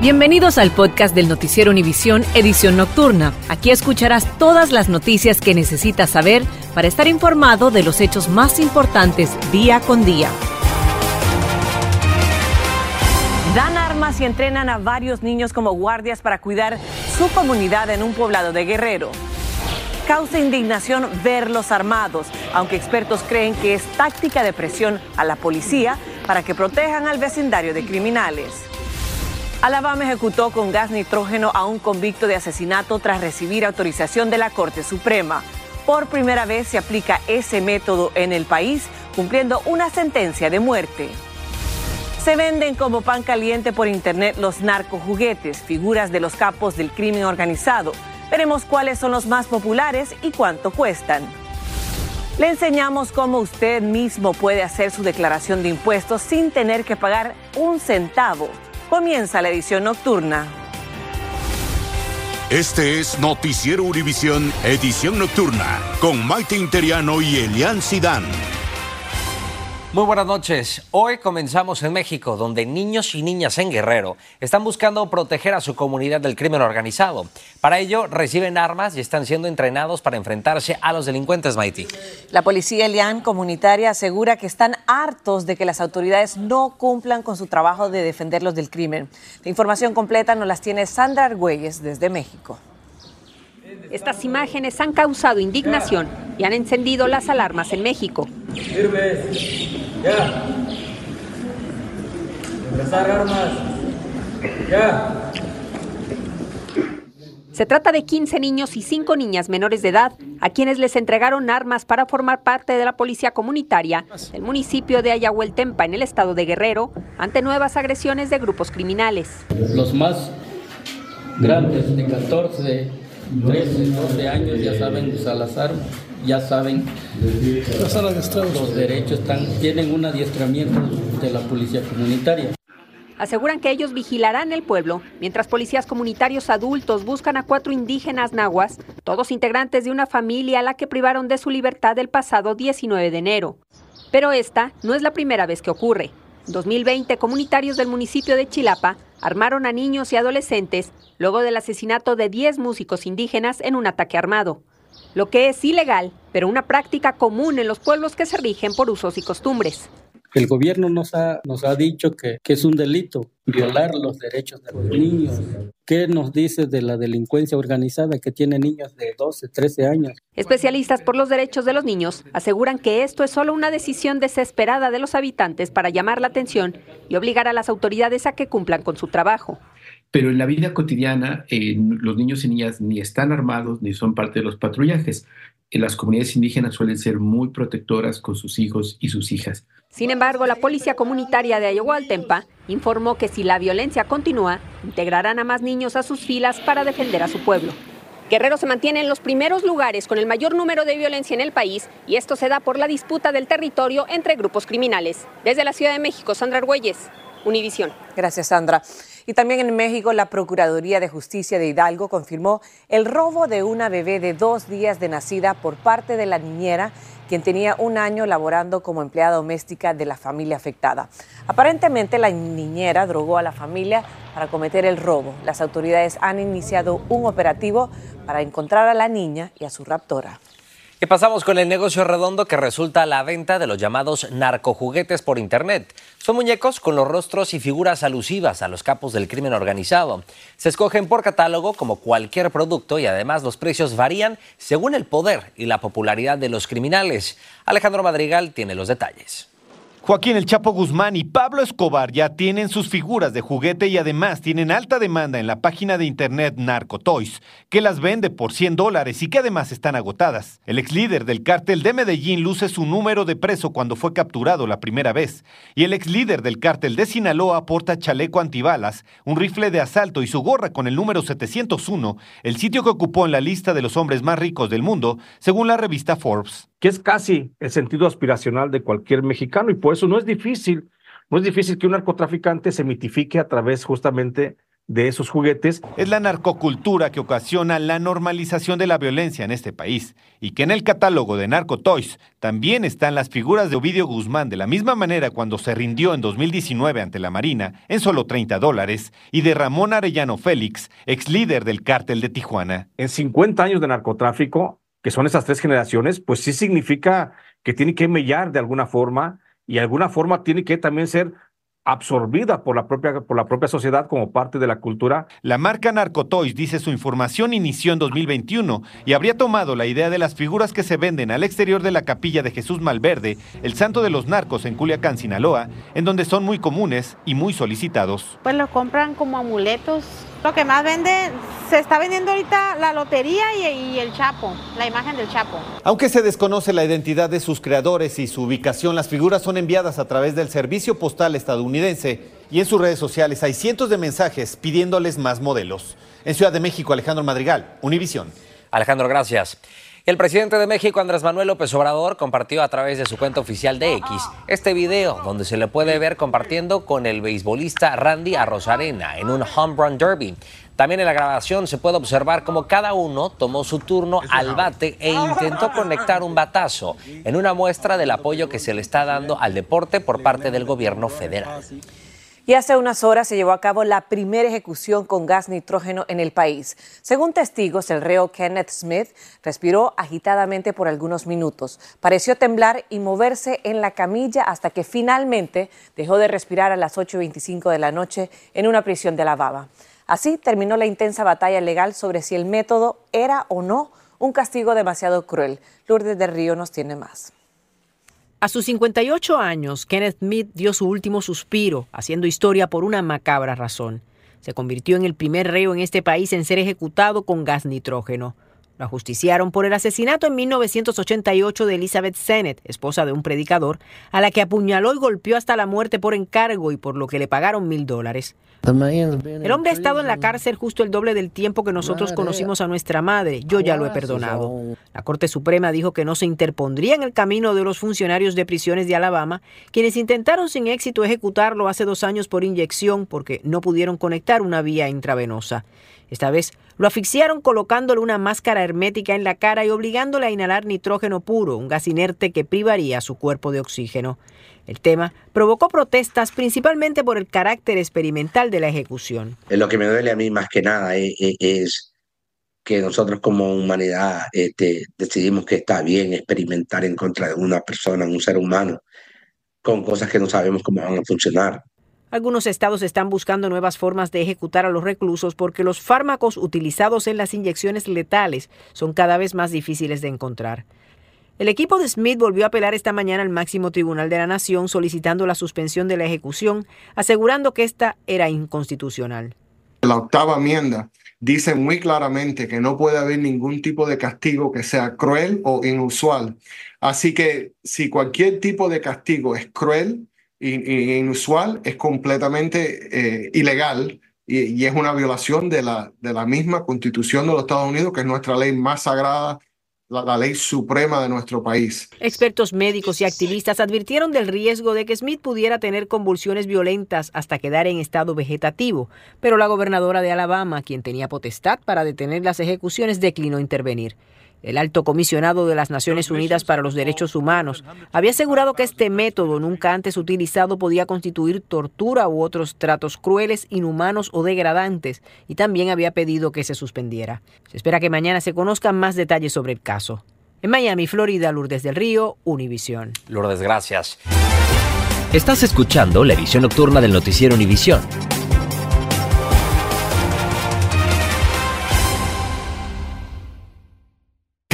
Bienvenidos al podcast del Noticiero Univisión Edición Nocturna. Aquí escucharás todas las noticias que necesitas saber para estar informado de los hechos más importantes día con día. Dan armas y entrenan a varios niños como guardias para cuidar su comunidad en un poblado de Guerrero. Causa indignación verlos armados, aunque expertos creen que es táctica de presión a la policía para que protejan al vecindario de criminales. Alabama ejecutó con gas nitrógeno a un convicto de asesinato tras recibir autorización de la Corte Suprema. Por primera vez se aplica ese método en el país, cumpliendo una sentencia de muerte. Se venden como pan caliente por internet los narcojuguetes, figuras de los capos del crimen organizado. Veremos cuáles son los más populares y cuánto cuestan. Le enseñamos cómo usted mismo puede hacer su declaración de impuestos sin tener que pagar un centavo. Comienza la edición nocturna. Este es Noticiero Univisión, edición nocturna, con Maite Interiano y Elian Sidán. Muy buenas noches. Hoy comenzamos en México, donde niños y niñas en Guerrero están buscando proteger a su comunidad del crimen organizado. Para ello, reciben armas y están siendo entrenados para enfrentarse a los delincuentes, Maiti. La policía Elian comunitaria asegura que están hartos de que las autoridades no cumplan con su trabajo de defenderlos del crimen. La información completa nos las tiene Sandra Argüelles desde México. Estas imágenes han causado indignación y han encendido las alarmas en México. Ya. Empezar armas. Ya. Se trata de 15 niños y 5 niñas menores de edad a quienes les entregaron armas para formar parte de la policía comunitaria del municipio de Ayahueltempa en el estado de Guerrero ante nuevas agresiones de grupos criminales. Los más grandes de 14, 13, 12 años ya saben usar las armas ya saben los derechos están, tienen un adiestramiento de la policía comunitaria. Aseguran que ellos vigilarán el pueblo, mientras policías comunitarios adultos buscan a cuatro indígenas nahuas, todos integrantes de una familia a la que privaron de su libertad el pasado 19 de enero. Pero esta no es la primera vez que ocurre. En 2020, comunitarios del municipio de Chilapa armaron a niños y adolescentes luego del asesinato de 10 músicos indígenas en un ataque armado lo que es ilegal, pero una práctica común en los pueblos que se rigen por usos y costumbres. El gobierno nos ha, nos ha dicho que, que, es un delito violar los derechos de los niños. ¿Qué nos dice de la delincuencia organizada que tiene niños de 12, 13 años? Especialistas por los derechos de los niños aseguran que esto es solo una decisión desesperada de los habitantes para llamar la atención y obligar a las autoridades a que cumplan con su trabajo. Pero en la vida cotidiana, eh, los niños y niñas ni están armados ni son parte de los patrullajes. En las comunidades indígenas suelen ser muy protectoras con sus hijos y sus hijas. Sin embargo, la Policía Comunitaria de Ayahualtempa informó que si la violencia continúa, integrarán a más niños a sus filas para defender a su pueblo. Guerrero se mantiene en los primeros lugares con el mayor número de violencia en el país y esto se da por la disputa del territorio entre grupos criminales. Desde la Ciudad de México, Sandra Argüelles, Univisión. Gracias, Sandra. Y también en México, la Procuraduría de Justicia de Hidalgo confirmó el robo de una bebé de dos días de nacida por parte de la niñera, quien tenía un año laborando como empleada doméstica de la familia afectada. Aparentemente, la niñera drogó a la familia para cometer el robo. Las autoridades han iniciado un operativo para encontrar a la niña y a su raptora. Y pasamos con el negocio redondo que resulta la venta de los llamados narcojuguetes por Internet. Son muñecos con los rostros y figuras alusivas a los capos del crimen organizado. Se escogen por catálogo como cualquier producto y además los precios varían según el poder y la popularidad de los criminales. Alejandro Madrigal tiene los detalles. Joaquín El Chapo Guzmán y Pablo Escobar ya tienen sus figuras de juguete y además tienen alta demanda en la página de internet Narcotoys, que las vende por 100 dólares y que además están agotadas. El ex líder del cártel de Medellín luce su número de preso cuando fue capturado la primera vez. Y el ex líder del cártel de Sinaloa porta chaleco antibalas, un rifle de asalto y su gorra con el número 701, el sitio que ocupó en la lista de los hombres más ricos del mundo, según la revista Forbes que es casi el sentido aspiracional de cualquier mexicano y por eso no es difícil, no es difícil que un narcotraficante se mitifique a través justamente de esos juguetes. Es la narcocultura que ocasiona la normalización de la violencia en este país y que en el catálogo de Narcotoys también están las figuras de Ovidio Guzmán de la misma manera cuando se rindió en 2019 ante la Marina en solo 30 dólares y de Ramón Arellano Félix, ex líder del cártel de Tijuana. En 50 años de narcotráfico, que son esas tres generaciones, pues sí significa que tiene que mellar de alguna forma y de alguna forma tiene que también ser absorbida por la, propia, por la propia sociedad como parte de la cultura. La marca Narcotoys dice su información inició en 2021 y habría tomado la idea de las figuras que se venden al exterior de la capilla de Jesús Malverde, el santo de los narcos en Culiacán, Sinaloa, en donde son muy comunes y muy solicitados. Pues lo compran como amuletos. Lo que más vende, se está vendiendo ahorita la lotería y, el Chapo, la imagen del Chapo. Aunque se desconoce la identidad de sus creadores y su ubicación, las figuras son enviadas a través del Servicio Postal estadounidense y en sus redes sociales hay cientos de mensajes pidiéndoles más modelos. En Ciudad de México, Alejandro Madrigal, Univisión. Alejandro, gracias. El presidente de México, Andrés Manuel López Obrador, compartió a través de su cuenta oficial de X este video donde se le puede ver compartiendo con el beisbolista Randy Arrozarena en un home run derby. También en la grabación se puede observar cómo cada uno tomó su turno al bate e intentó conectar un batazo en una muestra del apoyo que se le está dando al deporte por parte del gobierno federal. Y hace unas horas se llevó a cabo la primera ejecución con gas nitrógeno en el país. Según testigos, el reo Kenneth Smith respiró agitadamente por algunos minutos. Pareció temblar y moverse en la camilla hasta que finalmente dejó de respirar a las 8.25 de la noche en una prisión de Alabama. Así terminó la intensa batalla legal sobre si el método era o no un castigo demasiado cruel. Lourdes del Río nos tiene más. A sus 58 años, Kenneth Smith dio su último suspiro, haciendo historia por una macabra razón. Se convirtió en el primer reo en este país en ser ejecutado con gas nitrógeno. Lo ajusticiaron por el asesinato en 1988 de Elizabeth Sennett, esposa de un predicador, a la que apuñaló y golpeó hasta la muerte por encargo y por lo que le pagaron mil dólares. El hombre ha estado en la cárcel justo el doble del tiempo que nosotros conocimos a nuestra madre. Yo ya lo he perdonado. La Corte Suprema dijo que no se interpondría en el camino de los funcionarios de prisiones de Alabama, quienes intentaron sin éxito ejecutarlo hace dos años por inyección porque no pudieron conectar una vía intravenosa. Esta vez lo asfixiaron colocándole una máscara hermética en la cara y obligándole a inhalar nitrógeno puro, un gas inerte que privaría su cuerpo de oxígeno. El tema provocó protestas principalmente por el carácter experimental de la ejecución. Lo que me duele a mí más que nada es, que nosotros como humanidad este, decidimos que está bien experimentar en contra de una persona, un ser humano, con cosas que no sabemos cómo van a funcionar. Algunos estados están buscando nuevas formas de ejecutar a los reclusos porque los fármacos utilizados en las inyecciones letales son cada vez más difíciles de encontrar. El equipo de Smith volvió a apelar esta mañana al máximo tribunal de la nación solicitando la suspensión de la ejecución, asegurando que esta era inconstitucional. La octava enmienda dice muy claramente que no puede haber ningún tipo de castigo que sea cruel o inusual. Así que si cualquier tipo de castigo es cruel inusual, es completamente eh, ilegal y, es una violación de la, de la misma constitución de los Estados Unidos, que es nuestra ley más sagrada la, ley suprema de nuestro país. Expertos médicos y activistas advirtieron del riesgo de que Smith pudiera tener convulsiones violentas hasta quedar en estado vegetativo, pero la gobernadora de Alabama, quien tenía potestad para detener las ejecuciones, declinó intervenir. El alto comisionado de las Naciones Unidas para los Derechos Humanos había asegurado que este método nunca antes utilizado podía constituir tortura u otros tratos crueles, inhumanos o degradantes y también había pedido que se suspendiera. Se espera que mañana se conozcan más detalles sobre el caso. En Miami, Florida, Lourdes del Río, Univisión. Lourdes, gracias. Estás escuchando la edición nocturna del noticiero Univisión.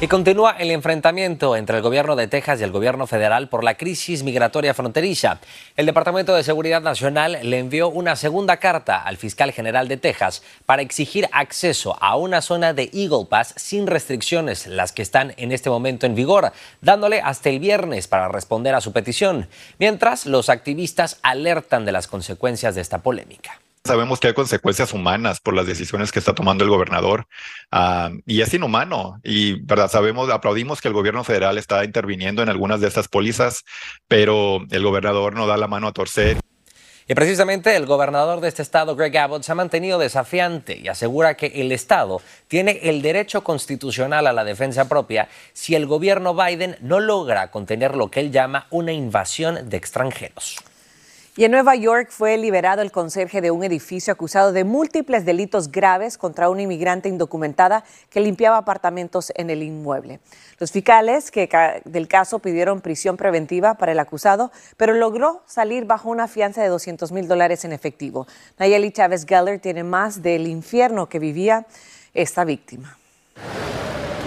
Y continúa el enfrentamiento entre el gobierno de Texas y el gobierno federal por la crisis migratoria fronteriza. El Departamento de Seguridad Nacional le envió una segunda carta al fiscal general de Texas para exigir acceso a una zona de Eagle Pass sin restricciones, las que están en este momento en vigor, dándole hasta el viernes para responder a su petición, mientras los activistas alertan de las consecuencias de esta polémica. Sabemos que hay consecuencias humanas por las decisiones que está tomando el gobernador ah, y es inhumano. Y verdad, sabemos, aplaudimos que el gobierno federal está interviniendo en algunas de estas pólizas, pero el gobernador no da la mano a torcer. Y precisamente el gobernador de este estado, Greg Abbott, se ha mantenido desafiante y asegura que el estado tiene el derecho constitucional a la defensa propia si el gobierno Biden no logra contener lo que él llama una invasión de extranjeros. Y en Nueva York fue liberado el conserje de un edificio acusado de múltiples delitos graves contra una inmigrante indocumentada que limpiaba apartamentos en el inmueble. Los fiscales que del caso pidieron prisión preventiva para el acusado, pero logró salir bajo una fianza de 200 mil dólares en efectivo. Nayeli Chávez Geller tiene más del infierno que vivía esta víctima.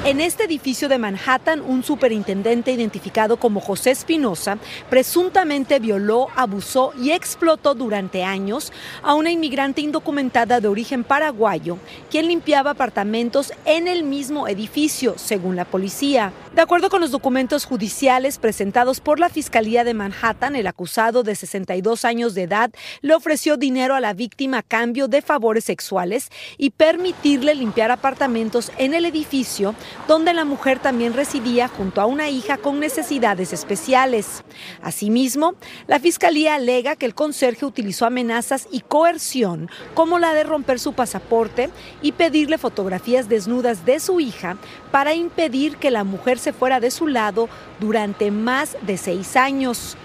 En este edificio de Manhattan, un superintendente identificado como José Espinosa presuntamente violó, abusó y explotó durante años a una inmigrante indocumentada de origen paraguayo, quien limpiaba apartamentos en el mismo edificio, según la policía. De acuerdo con los documentos judiciales presentados por la Fiscalía de Manhattan, el acusado de 62 años de edad le ofreció dinero a la víctima a cambio de favores sexuales y permitirle limpiar apartamentos en el edificio donde la mujer también residía junto a una hija con necesidades especiales. Asimismo, la Fiscalía alega que el conserje utilizó amenazas y coerción, como la de romper su pasaporte y pedirle fotografías desnudas de su hija para impedir que la mujer se fuera de su lado durante más de seis años.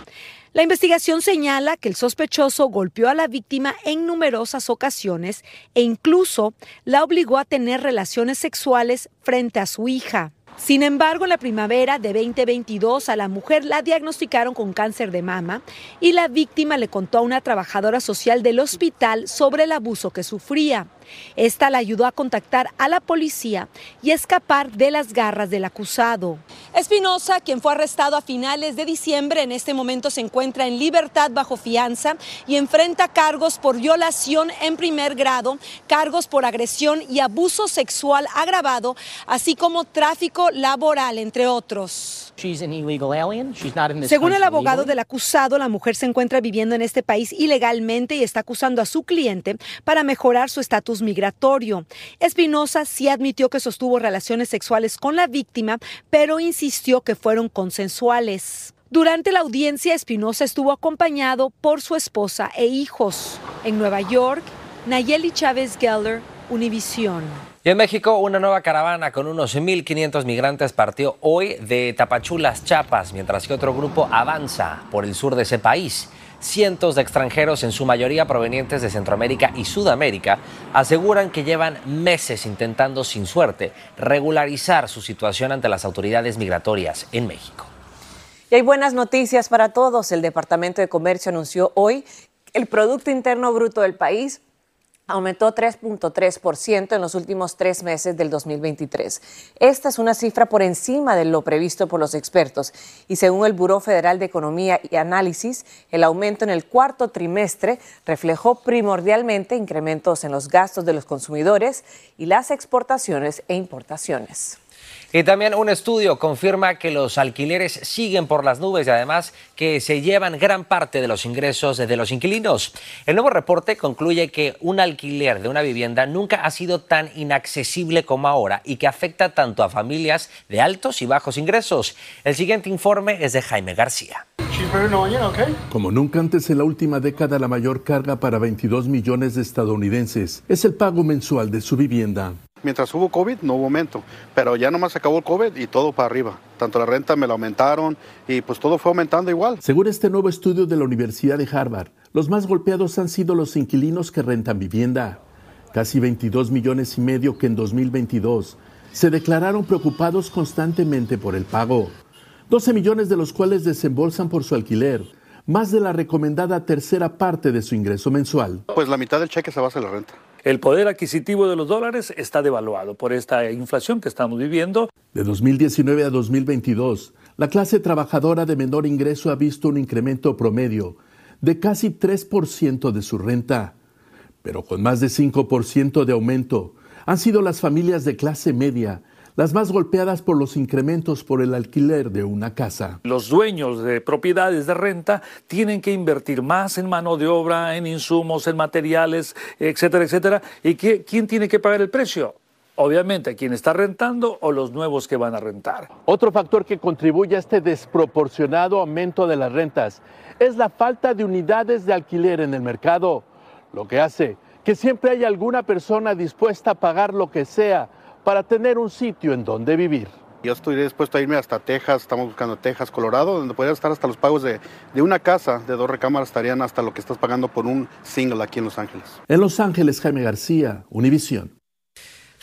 La investigación señala que el sospechoso golpeó a la víctima en numerosas ocasiones e incluso la obligó a tener relaciones sexuales frente a su hija. Sin embargo, en la primavera de 2022 a la mujer la diagnosticaron con cáncer de mama y la víctima le contó a una trabajadora social del hospital sobre el abuso que sufría. Esta la ayudó a contactar a la policía y escapar de las garras del acusado. Espinosa, quien fue arrestado a finales de diciembre, en este momento se encuentra en libertad bajo fianza y enfrenta cargos por violación en primer grado, cargos por agresión y abuso sexual agravado, así como tráfico laboral, entre otros. Según el abogado del acusado, la mujer se encuentra viviendo en este país ilegalmente y está acusando a su cliente para mejorar su estatus migratorio. Espinosa sí admitió que sostuvo relaciones sexuales con la víctima, pero insistió que fueron consensuales. Durante la audiencia, Espinosa estuvo acompañado por su esposa e hijos. En Nueva York, Nayeli Chávez Geller, Univisión. Y en México, una nueva caravana con unos 1.500 migrantes partió hoy de Tapachulas, Chiapas, mientras que otro grupo avanza por el sur de ese país. Cientos de extranjeros, en su mayoría provenientes de Centroamérica y Sudamérica, aseguran que llevan meses intentando sin suerte regularizar su situación ante las autoridades migratorias en México. Y hay buenas noticias para todos. El Departamento de Comercio anunció hoy el Producto Interno Bruto del país aumentó 3.3% en los últimos tres meses del 2023. Esta es una cifra por encima de lo previsto por los expertos y según el Buró Federal de Economía y Análisis, el aumento en el cuarto trimestre reflejó primordialmente incrementos en los gastos de los consumidores y las exportaciones e importaciones. Y también un estudio confirma que los alquileres siguen por las nubes y además que se llevan gran parte de los ingresos de los inquilinos. El nuevo reporte concluye que un alquiler de una vivienda nunca ha sido tan inaccesible como ahora y que afecta tanto a familias de altos y bajos ingresos. El siguiente informe es de Jaime García. Como nunca antes en la última década, la mayor carga para 22 millones de estadounidenses es el pago mensual de su vivienda. Mientras hubo COVID no hubo aumento, pero ya nomás acabó el COVID y todo para arriba. Tanto la renta me la aumentaron y pues todo fue aumentando igual. Según este nuevo estudio de la Universidad de Harvard, los más golpeados han sido los inquilinos que rentan vivienda. casi 22 millones y medio que en 2022, se declararon preocupados constantemente por el pago. 12 millones de los cuales desembolsan por su alquiler, más de la recomendada tercera parte de su ingreso mensual. Pues la mitad del cheque se basa en la renta. El poder adquisitivo de los dólares está devaluado por esta inflación que estamos viviendo. De 2019 a 2022, la clase trabajadora de menor ingreso ha visto un incremento promedio de casi 3% de su renta, pero con más de 5% de aumento han sido las familias de clase media las más golpeadas por los incrementos por el alquiler de una casa. Los dueños de propiedades de renta tienen que invertir más en mano de obra, en insumos, en materiales, etcétera, etcétera. ¿Y qué, quién tiene que pagar el precio? Obviamente, quien está rentando o los nuevos que van a rentar. Otro factor que contribuye a este desproporcionado aumento de las rentas es la falta de unidades de alquiler en el mercado, lo que hace que siempre haya alguna persona dispuesta a pagar lo que sea para tener un sitio en donde vivir. Yo estoy dispuesto a irme hasta Texas, estamos buscando Texas, Colorado, donde podría estar hasta los pagos de, de, una casa de dos recámaras estarían hasta lo que estás pagando por un single aquí en Los Ángeles. En Los Ángeles, Jaime García, Univisión.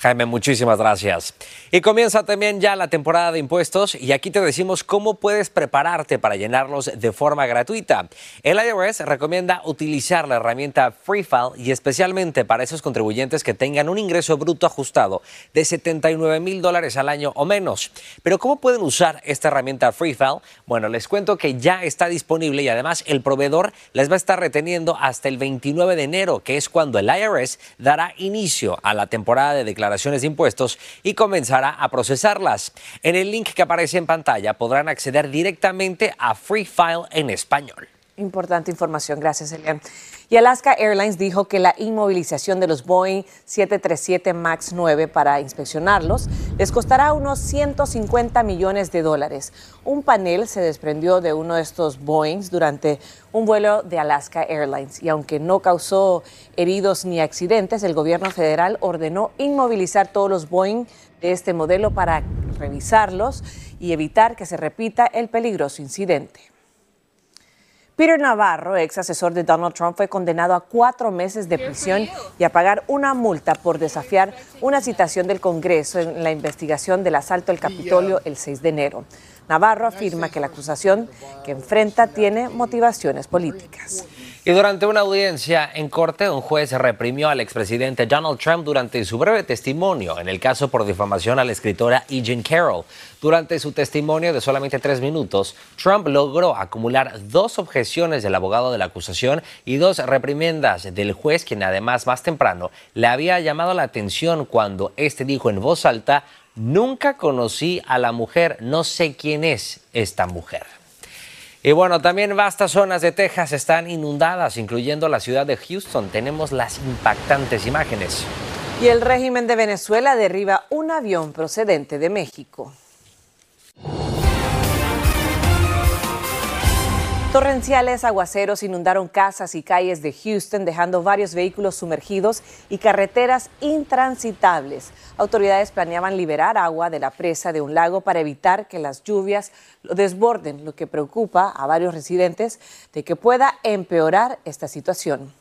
Jaime, muchísimas gracias. Y comienza también ya la temporada de impuestos y aquí te decimos cómo puedes prepararte para llenarlos de forma gratuita. El IRS recomienda utilizar la herramienta FreeFile y especialmente para esos contribuyentes que tengan un ingreso bruto ajustado de 79 mil dólares al año o menos. Pero ¿cómo pueden usar esta herramienta FreeFile? Bueno, les cuento que ya está disponible y además el proveedor les va a estar reteniendo hasta el 29 de enero, que es cuando el IRS dará inicio a la temporada de declaración de impuestos y comenzará a procesarlas. En el link que aparece en pantalla podrán acceder directamente a Free File en español. Importante información, gracias Elian. Y Alaska Airlines dijo que la inmovilización de los Boeing 737 MAX 9 para inspeccionarlos les costará unos 150 millones de dólares. Un panel se desprendió de uno de estos Boeings durante un vuelo de Alaska Airlines y aunque no causó heridos ni accidentes, el gobierno federal ordenó inmovilizar todos los Boeing de este modelo para revisarlos y evitar que se repita el peligroso incidente. Peter Navarro, ex asesor de Donald Trump, fue condenado a cuatro meses de prisión y a pagar una multa por desafiar una citación del Congreso en la investigación del asalto al Capitolio el 6 de enero. Navarro afirma que la acusación que enfrenta tiene motivaciones políticas. Y durante una audiencia en corte, un juez reprimió al expresidente Donald Trump durante su breve testimonio en el caso por difamación a la escritora E. Carroll. Durante su testimonio de solamente tres minutos, Trump logró acumular dos objeciones del abogado de la acusación y dos reprimiendas del juez, quien además más temprano le había llamado la atención cuando este dijo en voz alta, nunca conocí a la mujer, no sé quién es esta mujer. Y bueno, también vastas zonas de Texas están inundadas, incluyendo la ciudad de Houston. Tenemos las impactantes imágenes. Y el régimen de Venezuela derriba un avión procedente de México. Torrenciales aguaceros inundaron casas y calles de Houston, dejando varios vehículos sumergidos y carreteras intransitables. Autoridades planeaban liberar agua de la presa de un lago para evitar que las lluvias lo desborden, lo que preocupa a varios residentes de que pueda empeorar esta situación.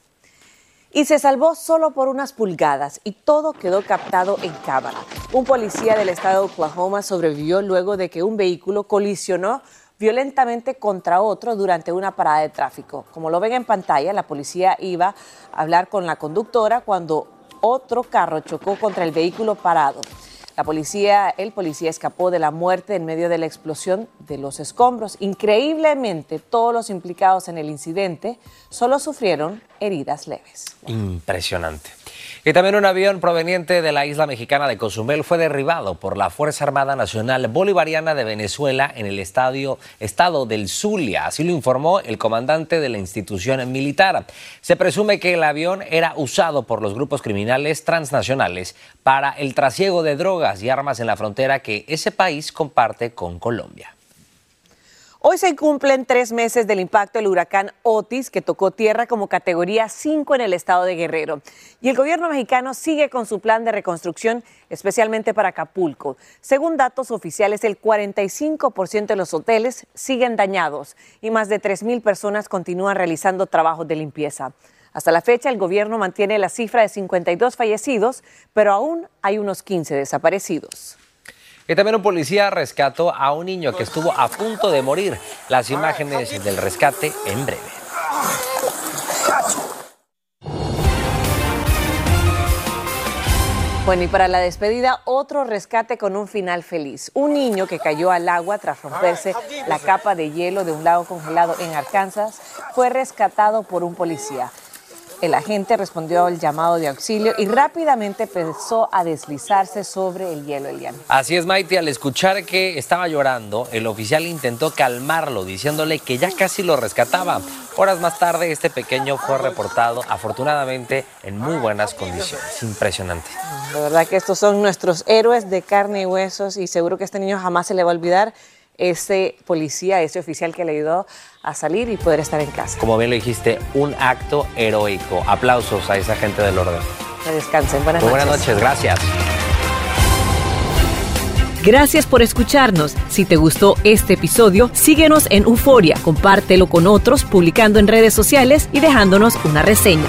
Y se salvó solo por unas pulgadas y todo quedó captado en cámara. Un policía del estado de Oklahoma sobrevivió luego de que un vehículo colisionó violentamente contra otro durante una parada de tráfico. Como lo ven en pantalla, la policía iba a hablar con la conductora cuando otro carro chocó contra el vehículo parado. La policía, el policía escapó de la muerte en medio de la explosión de los escombros. Increíblemente, todos los implicados en el incidente solo sufrieron heridas leves. Impresionante. Y también un avión proveniente de la isla mexicana de Cozumel fue derribado por la Fuerza Armada Nacional Bolivariana de Venezuela en el estadio, estado del Zulia. Así lo informó el comandante de la institución militar. Se presume que el avión era usado por los grupos criminales transnacionales para el trasiego de drogas y armas en la frontera que ese país comparte con Colombia. Hoy se cumplen tres meses del impacto del huracán Otis, que tocó tierra como categoría 5 en el estado de Guerrero. Y el gobierno mexicano sigue con su plan de reconstrucción, especialmente para Acapulco. Según datos oficiales, el 45% de los hoteles siguen dañados y más de 3.000 personas continúan realizando trabajos de limpieza. Hasta la fecha, el gobierno mantiene la cifra de 52 fallecidos, pero aún hay unos 15 desaparecidos. Y también un policía rescató a un niño que estuvo a punto de morir. Las imágenes del rescate en breve. Bueno, y para la despedida, otro rescate con un final feliz. Un niño que cayó al agua tras romperse la capa de hielo de un lago congelado en Arkansas fue rescatado por un policía. El agente respondió al llamado de auxilio y rápidamente empezó a deslizarse sobre el hielo, Elian. Así es, Maite. Al escuchar que estaba llorando, el oficial intentó calmarlo, diciéndole que ya casi lo rescataba. Horas más tarde, este pequeño fue reportado, afortunadamente, en muy buenas condiciones. Impresionante. La verdad que estos son nuestros héroes de carne y huesos y seguro que este niño jamás se le va a olvidar ese policía, ese oficial que le ayudó a salir y poder estar en casa. Como bien lo dijiste, un acto heroico. Aplausos a esa gente del orden. Que descansen. Buenas Muy noches. buenas noches, gracias. Gracias por escucharnos. Si te gustó este episodio, síguenos en Euforia, compártelo con otros, publicando en redes sociales y dejándonos una reseña.